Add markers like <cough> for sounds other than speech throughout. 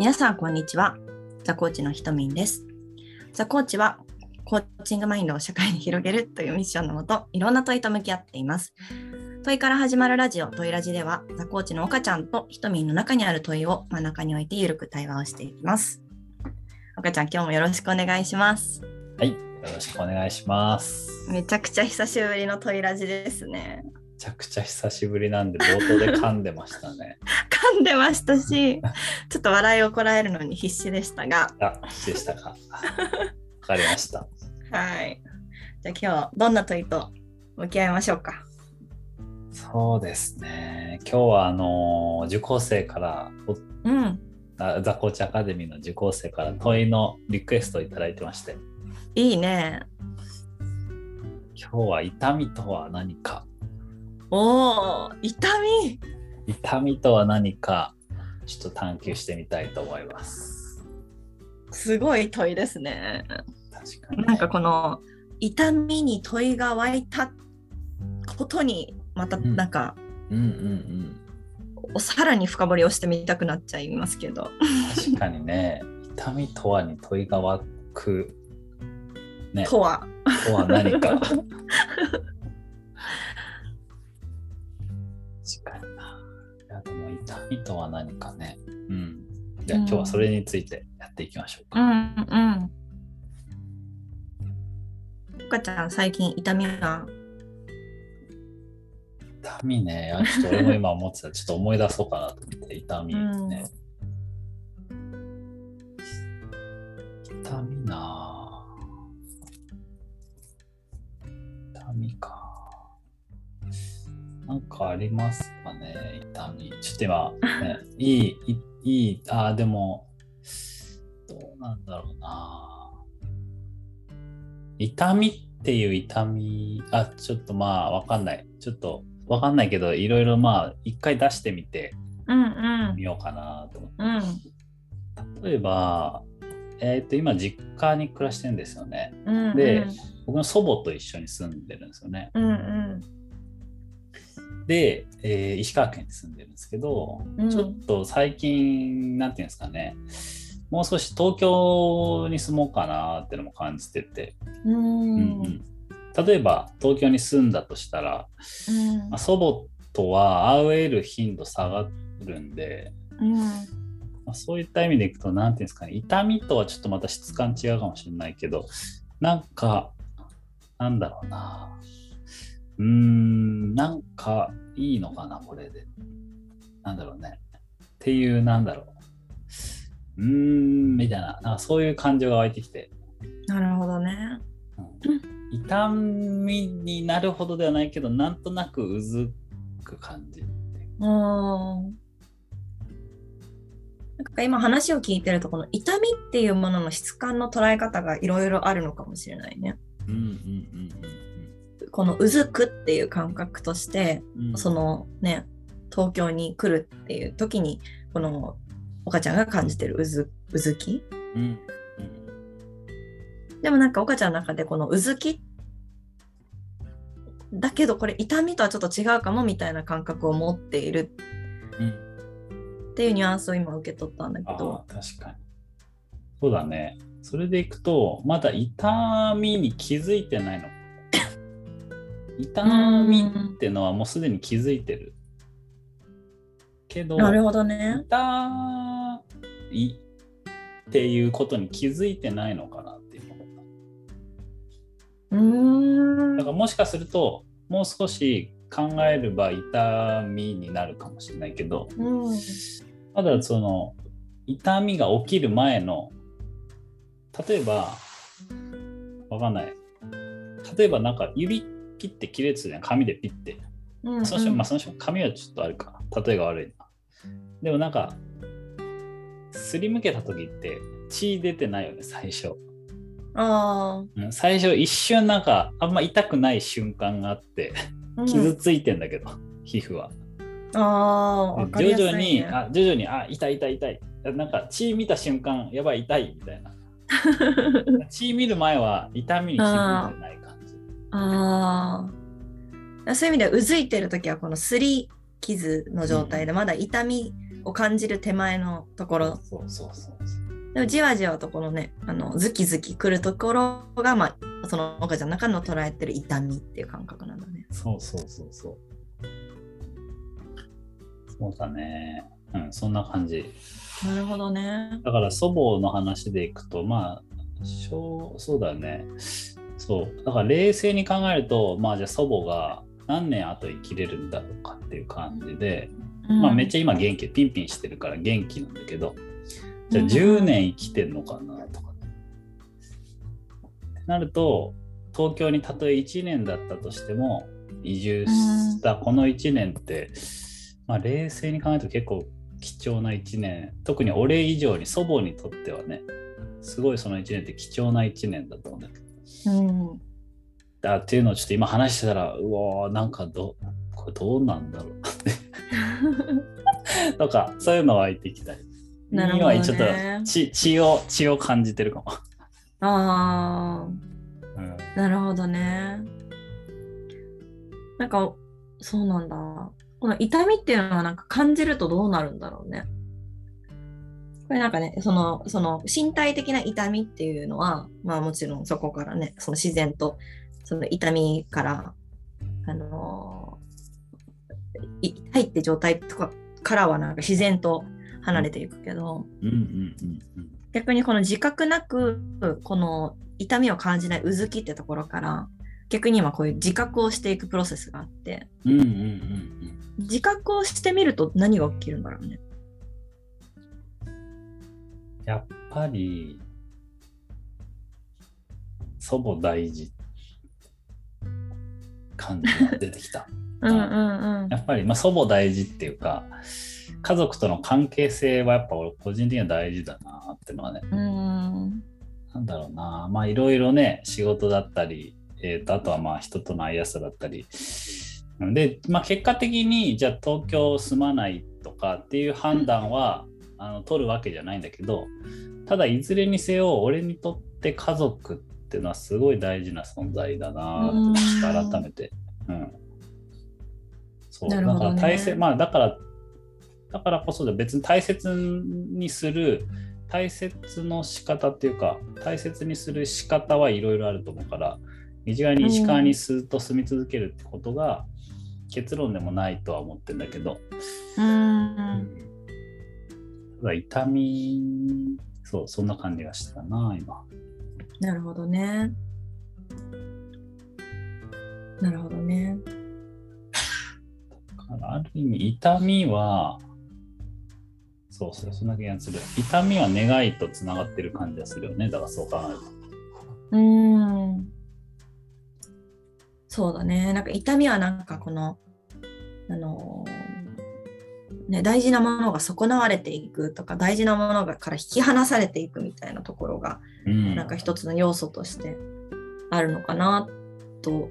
皆さん、こんにちは。ザ・コーチのひとみんです。ザ・コーチは、コーチングマインドを社会に広げるというミッションのもと、いろんな問いと向き合っています。問いから始まるラジオ、問いラジでは、ザ・コーチの岡ちゃんとひとみんの中にある問いを真ん中に置いてゆるく対話をしていきます。岡ちゃん、今日もよろしくお願いします。はい、よろしくお願いします。めめちゃくちゃ久しぶりの問いラジですね。ちゃくちゃ久しぶりなんで冒頭で噛んでましたね。<laughs> 噛んでましたし、ちょっと笑いをこらえるのに必死でしたが、あ、でしたか。わかりました。はい。じゃあ今日どんな問いと向き合いましょうか？そうですね。今日はあの受講生からおうん。あザコーチアカデミーの受講生から問いのリクエストをいただいてまして、いいね。今日は痛みとは何か、おお、痛み。痛みとは何か、ちょっと探求してみたいと思います。すごい問いですね。確かに、なんかこの痛みに問いが湧いたことにまたうんなんか、うんうんさらに深掘りをしてみたくなっちゃいますけど。うん。確かにね、痛みとはに問いが湧く、ね、とは。とは何か <laughs> も痛みとは何かね。うん。じゃあ今日はそれについてやっていきましょうか。うんうん。岡ちゃん最近痛みは？痛みね、あちょっと俺も今思ってた。ちょっと思い出そうかなと思って、痛みね。痛みなぁ痛みか。なんかありますかね、痛み。ちょっと今、ね、<laughs> いい、いいい、あーでも、どうなんだろうな痛みっていう痛み、あ、ちょっとまあ、わかんない。ちょっと、わかんないけど、いろいろまあ、一回出してみてうんうんみようかなと思って。うん例えば、えっ、と、今、実家に暮らしてるんですよね。うんで僕の祖母と一緒に住んでるんですよね。うんうんで、えー石川県に住んでるんですけど、うん。ちょっと最近、なんていうんですかね、もう少し東京に住もうかなってのも感じてて、うん。うんうん。例えば東京に住んだとしたら、まあ、祖母とは会える頻度下がるんで、うん。まあ、そういった意味でいくと、なんていうんですかね、痛みとはちょっとまた質感違うかもしれないけど、なんか、なんだろうな。うーん、なんかいいのかな、これで。なんだろうね。っていう、なんだろう。うーん、みたいな、なんかそういう感情が湧いてきて、なるほどね。うん痛みになるほどではないけど、なんとなくうずく感じ。うん。なんか今話を聞いてるとこの痛みっていうものの質感の捉え方がいろいろあるのかもしれないね。うんうんうんこのうずくっていう感覚としてうんうん。そのね東京に来るっていう時にこの岡ちゃんが感じてるうずうずき？うん、うんでもなんか岡ちゃんの中でこのうずき？だけどこれ痛みとはちょっと違うかもみたいな感覚を持っているうん。っていうニュアンスを今受け取ったんだけあどあ、確かに。そうだね。それでいくと、まだ痛みに気づいてないの。痛みってのはもうすでに気づいてる。けど、なるほどね。痛いっていうことに気づいてないのかなっていううーんた。だからもしかすると、もう少し考えれば痛みになるかもしれないけど、うんまだその痛みが起きる前の例えばわかんない例えばなんか指切って切れてたじゃん紙でピッて、うんその人まあその人紙はちょっとあるか例えが悪いなでもなんかすりむけた時って血出てないよね最初、あうん最初一瞬なんかあんま痛くない瞬間があってあ、傷ついてんだけど、皮膚はあ徐。々に、あ徐々に、あ、痛い痛い痛い。なんか血見た瞬間、やばい痛いみたいな。<laughs> 血見る前は痛みに気づいてない。ああ。そういう意味ではうずいてる時はこのすり傷の状態でまだ痛みを感じる手前のところ。そうそうそうでもじわじわとこのねあのズキズキくるところが、まあ、その岡ちゃんの中の捉えてる痛みっていう感覚なんだね。そうそうそうそう。そうだね。うんそんな感じ。なるほどね。だから祖母の話でいくとまあ小そうだねそう。だから冷静に考えるとまあじゃあ祖母が何年後生きれるんだろうかっていう感じで、まあめっちゃ今元気ピンピンしてるから元気なんだけどじゃあ10年生きてんのかなとか、ね、なると東京にたとえ1年だったとしても移住したこの1年って、まあ、冷静に考えると結構貴重な1年。特に俺以上に祖母にとってはねすごいその1年って貴重な1年だと思うんだけどうん。だっていうのをちょっと今話してたらうわーなんかどこれどうなんだろう。<laughs> とかそういうの湧いてきた。りなるほどね。今ちょっと血血を血を感じてるかも、あうん、あなるほどね。なんかそうなんだ。この痛みっていうのはなんか感じるとどうなるんだろうね。これなんかね、そのその身体的な痛みっていうのは、まあもちろんそこからね、その自然とその痛みから、あのーい痛いって状態とかからはなんか自然と離れていくけど、逆にこの自覚なくこの痛みを感じないうずきってところから逆に今こういう自覚をしていくプロセスがあって自覚をしてみると何が起きるんだろうね。やっぱり祖母大事感じが出てきた。<laughs> うんうんうん。やっぱり、まあ、祖母大事っていうか家族との関係性はやっぱ俺個人的には大事だなっていうのはね。うん。なんだろうな。まあいろいろね仕事だったり、えー、とあとはまあ人との会いやすさだったり。で、まあ、結果的にじゃあ東京住まないとかっていう判断は、あの取るわけじゃないんだけどただいずれにせよ俺にとって家族っていうのはすごい大事な存在だなって改めて、うん、そう。だから大切まあだからだからこそで別に大切にする大切の仕方っていうか大切にする仕方はいろいろあると思うから一概に石川にずっと住み続けるってことが結論でもないとは思ってるんだけど、うん痛みそうそんな感じがしたな今なるほどね。なるほどね。だからある意味痛みはそうそうそんな気がする痛みは願いとつながってる感じがするよねだからそう考えるとうん。そうだね。なんか痛みはなんかこの、あのーね、大事なものが損なわれていくとか、大事なものがから引き離されていくみたいなところが、うん。なんか一つの要素としてあるのかなと、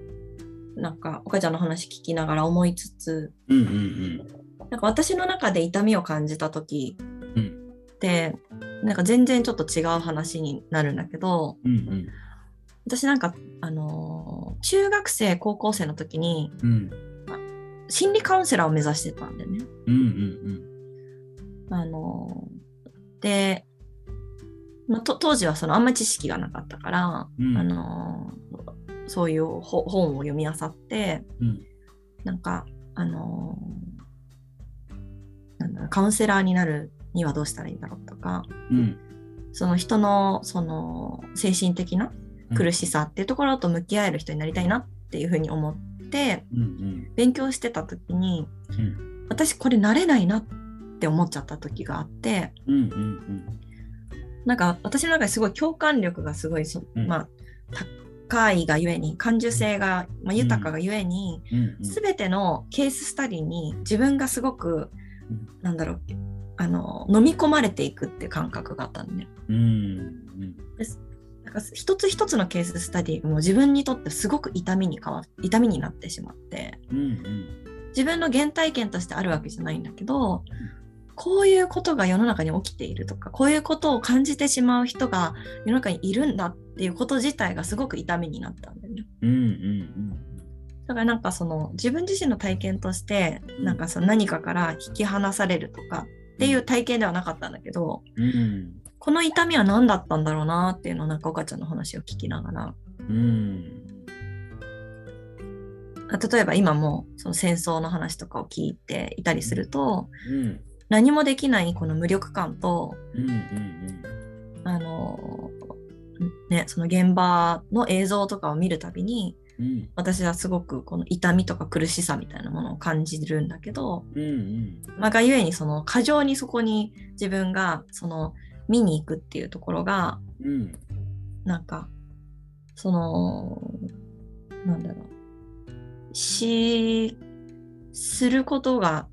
なんか岡ちゃんの話聞きながら思いつつ、うんうんなんか私の中で痛みを感じた時うんって、なんか全然ちょっと違う話になるんだけど、うんうん。私なんか、あのー中学生高校生の時にうん心理カウンセラーを目指してたんだよね。うんうんあのーで、まあ、と当時はそのあんまり知識がなかったから、うん。あのーそういうほ本を読み漁ってうん。なんかあのーなんだろうカウンセラーになるにはどうしたらいいんだろうとかうん。その人のその精神的な苦しさっていうところと向き合える人になりたいなっていうふうに思ってうんうん勉強してた時にうん。私これ慣れないなって思っちゃった時があってうんうんなんか私の中ですごい共感力がすごいそ、うん。まあ高いがゆえに感受性が、まあ、豊かがゆえに、うんうん。全てのケーススタディに自分がすごく、うん。なんだろうあの飲み込まれていくっていう感覚があったのね。うんうんなんか一つ一つのケーススタディも自分にとってすごく痛みに変わ痛みになってしまってうんうん自分の原体験としてあるわけじゃないんだけどこういうことが世の中に起きているとかこういうことを感じてしまう人が世の中にいるんだっていうこと自体がすごく痛みになったんだよね。うんうんだからなんかその自分自身の体験としてなんかその何かから引き離されるとかっていう体験ではなかったんだけど、うん。この痛みは何だったんだろうなっていうのをなんか岡ちゃんの話を聞きながらうん。あ例えば今もその戦争の話とかを聞いていたりするとうん。何もできないこの無力感とうん。うん。あのねその現場の映像とかを見るたびにうん。私はすごくこの痛みとか苦しさみたいなものを感じるんだけど、うん。うん。まあ、がゆえにその過剰にそこに自分がその見に行くっていうところがうん。なんかそのなんだろうしすることが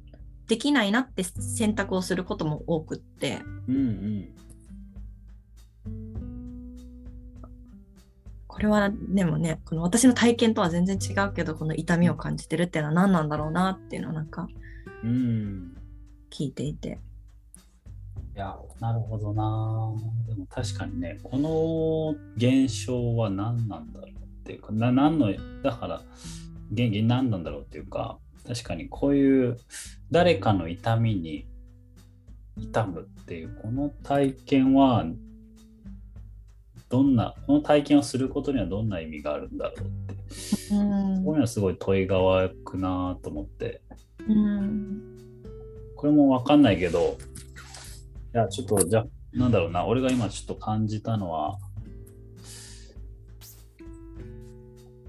できないなって選択をすることも多くってうん。うん。これはでもねこの私の体験とは全然違うけどこの痛みを感じてるっていうのは何なんだろうなっていうのをなんかうん。聞いていて。いや、なるほどな。でも確かにね、この現象は何なんだろうっていうか、な何の、だから、元気何なんだろうっていうか、確かにこういう誰かの痛みに痛むっていう、この体験は、どんな、この体験をすることにはどんな意味があるんだろうって、うん。こういうのはすごい問いが湧くなと思って、うん。これもわかんないけど、いや、ちょっと、じゃなんだろうな、俺が今ちょっと感じたのは、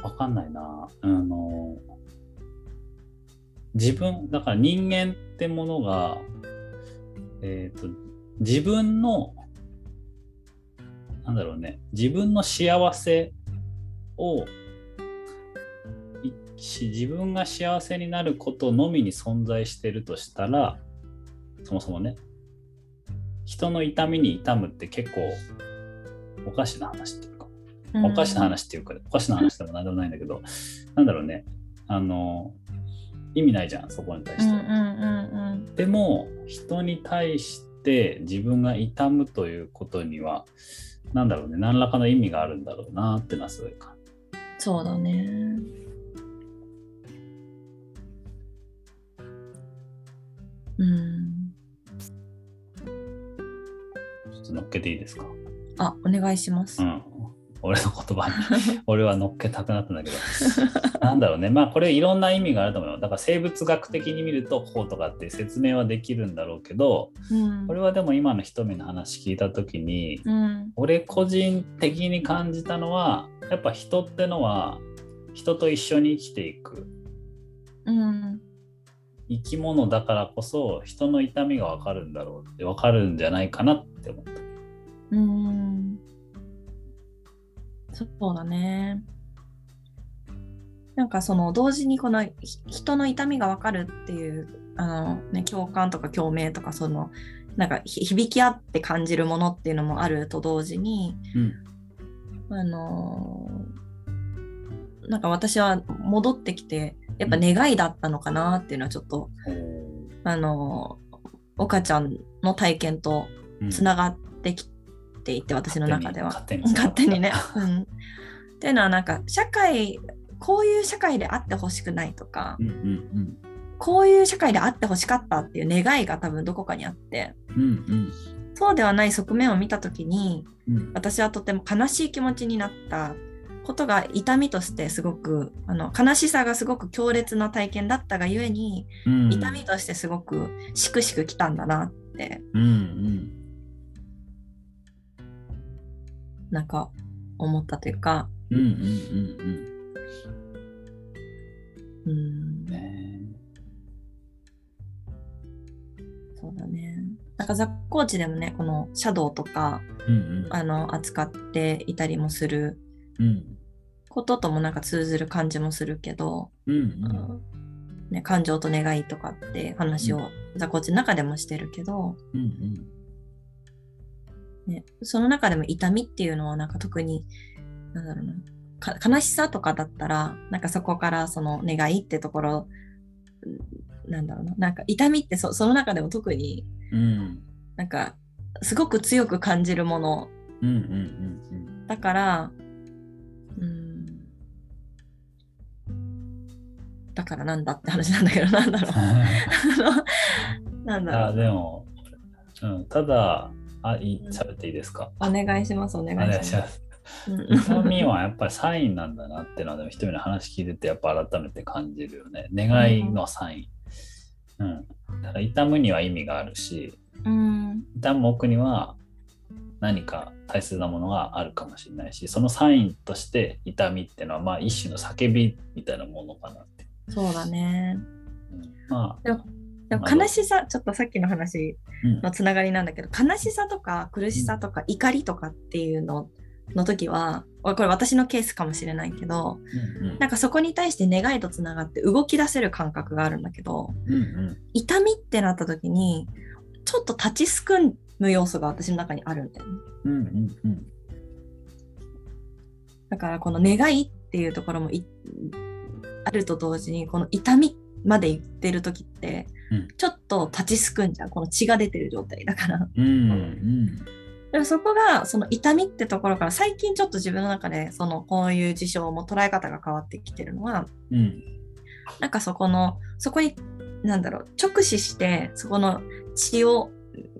わかんないな。あの、自分、だから人間ってものが、えっ、と、自分の、なんだろうね、自分の幸せを、自分が幸せになることのみに存在してるとしたらそもそもね人の痛みに痛むって結構おかしな話っていうか、おかしな話っていうかおかしな話でもなんでもないんだけど <laughs> なんだろうね。あの意味ないじゃんそこに対して。は、うんうんうん。でも人に対して自分が痛むということにはなんだろうね何らかの意味があるんだろうなってのはすごい感そうだね。うん。じちょっと乗っけていいですか？あ、お願いします。う。ん。俺の言葉に。<laughs> 俺は乗っけたくなったんだけど。なんだろうね。まあこれいろんな意味があると思うよ。だから生物学的に見るとこうとかって説明はできるんだろうけどうん。これはでも今の瞳の話聞いた時にうん。俺個人的に感じたのはやっぱ人ってのは人と一緒に生きていく。うん生き物だからこそ人の痛みが分かるんだろうって分かるんじゃないかなって思った。うんそうだね。なんかその同時にこのひ人の痛みがわかるっていうあの、ね、共感とか共鳴とかそのなんかひ響き合って感じるものっていうのもあると同時にうんあのなんか私は戻ってきてやっぱ願いだったのかなっていうのはちょっと、あの岡ちゃんの体験とうん。つながってきていて、私の中では。勝手に勝手に。ね。<laughs> うん、っていうのはなんか社会こういう社会であってほしくないとか、うんうん。こういう社会であってほしかったっていう願いが多分どこかにあってうんうん。そうではない側面を見た時にうん。私はとても悲しい気持ちになったことが痛みとしてすごくあの悲しさがすごく強烈な体験だったがゆえにうん。痛みとしてすごくしくしくきたんだなって。うんうんなんか思ったというか。うんうんうんうん。うん。ねそうだね。なんか雑コーチでもねこのシャドウとかうんうん。あの扱っていたりもするうんことともなんか通ずる感じもするけど、うんううんんね、感情と願いとかって話を雑コーチの中でもしてるけど、うんうん。ね、その中でも痛みっていうのはなんか特になんだろうなか悲しさとかだったらなんかそこからその願いってところうんなんだろうななんか痛みってそその中でも特にうん。なんかすごく強く感じるもの。うんうんうん。だからだからなんだって話なんだけどなんだろう <laughs> なんだろうあでもうん、ただ、あ、いい、喋っていいですか？お願いします、お願いしま。す痛みはやっぱりサインなんだなっていうのは、でも人の話聞いてて、やっぱ改めて感じるよね。願いのサイン。うん。だから痛むには意味があるし、うん、痛む奥には何か大切なものがあるかもしれないし、そのサインとして痛みっていうのは、まあ一種の叫びみたいなものかなって。そうだね。うん、までもまあ悲しさ、ちょっとさっきの話あ、うん。のつながりなんだけど、悲しさとか苦しさとか怒りとかっていうのの時は、これ私のケースかもしれないけど、うんうん。なんかそこに対して願いとつながって動き出せる感覚があるんだけど、うんうん。痛みってなった時に、ちょっと立ちすくむ要素が私の中にあるんだよね。うんうんうん。だからこの願いっていうところもいあると同時にこの痛みまで言ってる時って、うん。ちょっと立ちすくんじゃんこの血が出てる状態だから。うんうんでもそこがその痛みってところから最近ちょっと自分の中でそのこういう事象も捉え方が変わってきてるのはうん。なんかそこのそこになんだろう直視してそこの血を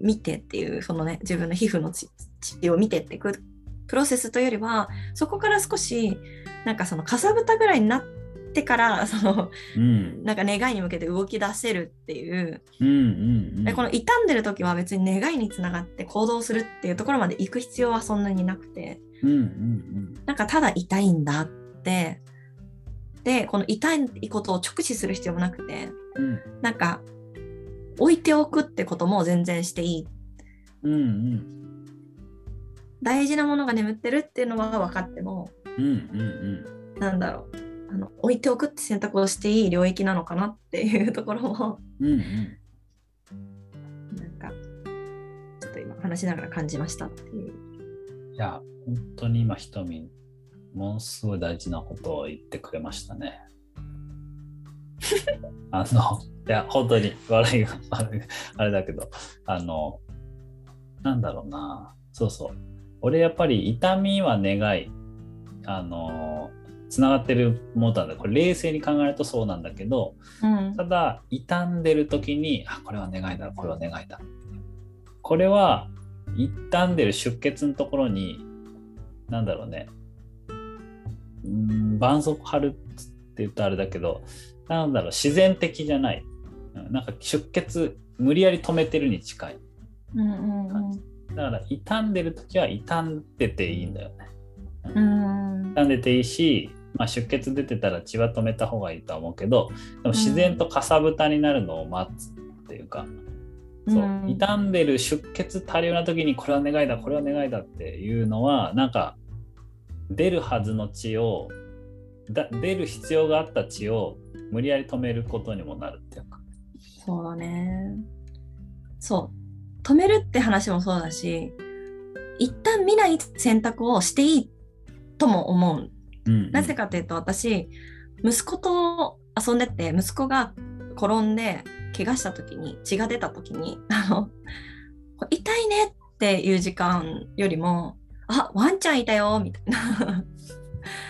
見てっていうそのね自分の皮膚の血血を見てっていくプロセスというよりはそこから少しなんかそのかさぶたぐらいになってから <laughs> そのうん。なんか願いに向けて動き出せるっていう、うんうんでこの傷んでる時は別に願いにつながって行動するっていうところまで行く必要はそんなになくて。うんうんなんかただ痛いんだって。でこの痛いことを直視する必要もなくて。うん。なんか置いておくってことも全然していい。うんうん。大事なものが眠ってるっていうのは分かってもうんうん。なんだろうあの置いておくって選択をしていい領域なのかなっていうところも。うんうん。なんかちょっと今話しながら感じましたっていう。いや本当に今ひとみものすごい大事なことを言ってくれましたね。<laughs> あのいや本当に笑いが悪いあれだけどあのなんだろうな。そうそう。俺やっぱり痛みは願い。あのつながってるものなんだこれ冷静に考えるとそうなんだけどうん。ただ傷んでる時にあこれは願いだこれは願いだ。これは傷んでる出血のところになんだろうね。うーん絆創膏貼るって言うとあれだけどなんだろう自然的じゃない。うんなんか出血無理やり止めてるに近い。うんうんだから傷んでる時は傷んでていいんだよね。うん。傷んでていいし、まあ、出血出てたら血は止めた方がいいとは思うけどでも自然とかさぶたになるのを待つっていうか、そううん傷んでる出血多量な時にこれは願いだこれは願いだっていうのはなんか出るはずの血をだ出る必要があった血を無理やり止めることにもなるっていうか。そうだね。そう。止めるって話もそうだし、一旦見ない選択をしていいとも思う。うんなぜかというと私、息子と遊んでて、息子が転んで怪我した時に、血が出た時に、<laughs> あの、痛いねっていう時間よりも、あ、ワンちゃんいたよ、みたいな。<laughs>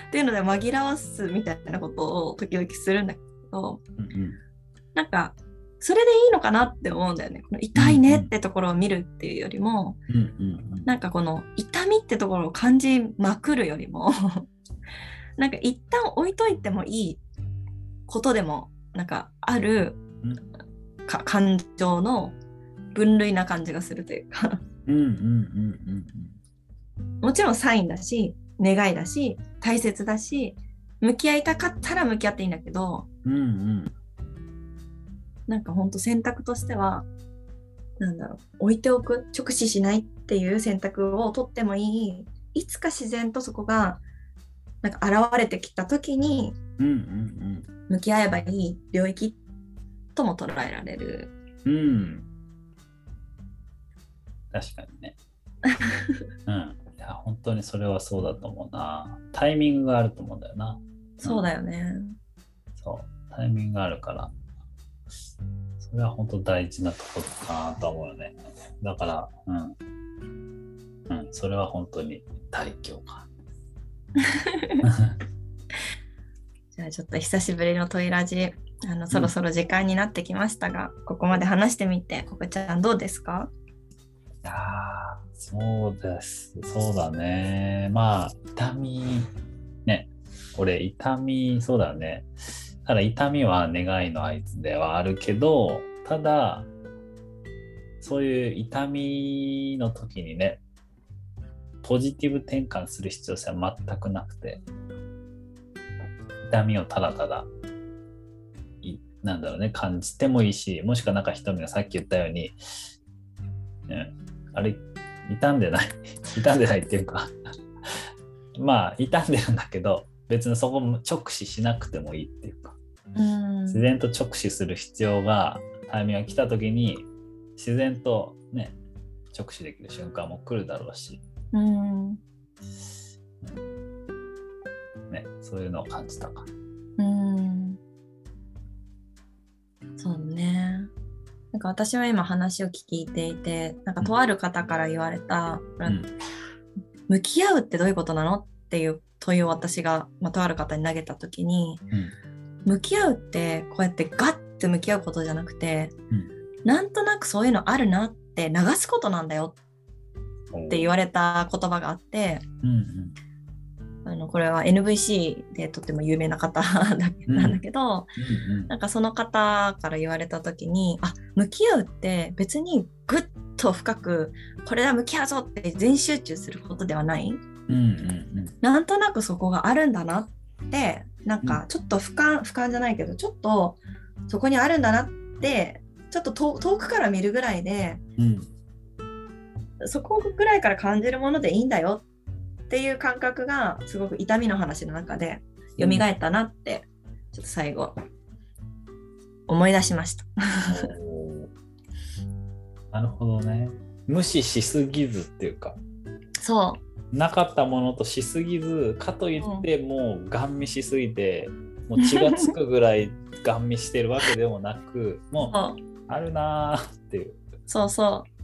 っていうので紛らわすみたいなことを時々するんだけど、うんうんなんか、それでいいのかなって思うんだよね。この痛いねってところを見るっていうよりも、うんうんなんかこの痛みってところを感じまくるよりも、<laughs> なんか一旦置いといてもいいことでも、なんかあるうん。か感情の分類な感じがするというか、もちろんサインだし、願いだし、大切だし、向き合いたかったら向き合っていいんだけど、うんうん。なんか本当選択としては、なんだろう、置いておく、直視しないっていう選択を取ってもいい、いつか自然とそこが、なんか現れてきた時にうんうん向き合えばいい領域とも捉えられる。うんうん確かにね。<laughs> うん。いや、本当にそれはそうだと思うな。タイミングがあると思うんだよな。そうだよね。そう。タイミングがあるから。それは本当大事なところかなと思うよね。だから、うん。うん、それは本当に大共感。じゃあちょっと久しぶりのトイラジ、あのそろそろ時間になってきましたが、ここまで話してみて、ここちゃんどうですか？やーそうです。そうだね。まあ、痛み、ね。俺、痛み、そうだね。ただ、痛みは願いの合図ではあるけど、ただ、そういう痛みの時にね、ポジティブ転換する必要性は全くなくて、痛みをただただ、いなんだろうね、感じてもいいし、もしくはなんか瞳がさっき言ったように、ね、あれ、傷んでない、<laughs> 傷んでないっていうか、まあ、傷んでるんだけど、別にそこも直視しなくてもいいっていうか、うん。自然と直視する必要が、タイミングが来た時に、自然とね、直視できる瞬間も来るだろうし、うんね、そういうのを感じたか。うんそうね。なんか私は今話を聞いていて、なんかとある方から言われた、ん向き合うってどういうことなのっていう問いを私が、まあ、とある方に投げた時に、うん。向き合うってこうやってガッて向き合うことじゃなくて、うんなんとなくそういうのあるなって流すことなんだよって言われた言葉があって、うんうんあのこれは NVC でとっても有名な方なんだけど、うんうん。なんかその方から言われた時にあ向き合うって別にぐっと深くこれは向き合うぞって全集中することではない。うんうんなんとなくそこがあるんだなってなんかちょっと俯瞰俯瞰じゃないけどちょっとそこにあるんだなってちょっと遠遠くから見るぐらいでうんそこぐらいから感じるものでいいんだよっていう感覚がすごく痛みの話の中で蘇ったなって、ちょっと最後思い出しました。<laughs> なるほどね。無視しすぎずっていうか、そうなかったものとしすぎず、かといってもうガン見しすぎて、もう血がつくぐらいガン見してるわけでもなく、<laughs> もうあるなーっていう。そうそう。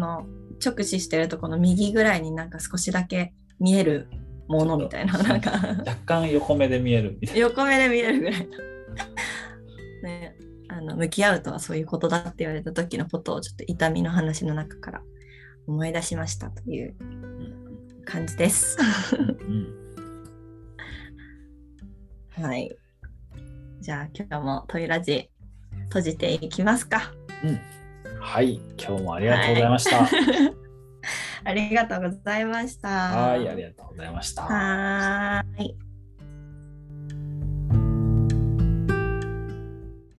の直視してるとこの右ぐらいになんか少しだけ見えるものみたいな、なんか若干横目で見えるみたいな。横目で見えるぐらいの。ね、あの向き合うとはそういうことだって言われた時のことをちょっと痛みの話の中から思い出しましたといううん感じです。うんはい。じゃあ今日もトイラジ閉じていきますか。うんはい、今日もありがとうございました。<laughs> ありがとうございました。はい、ありがとうございました。はーい。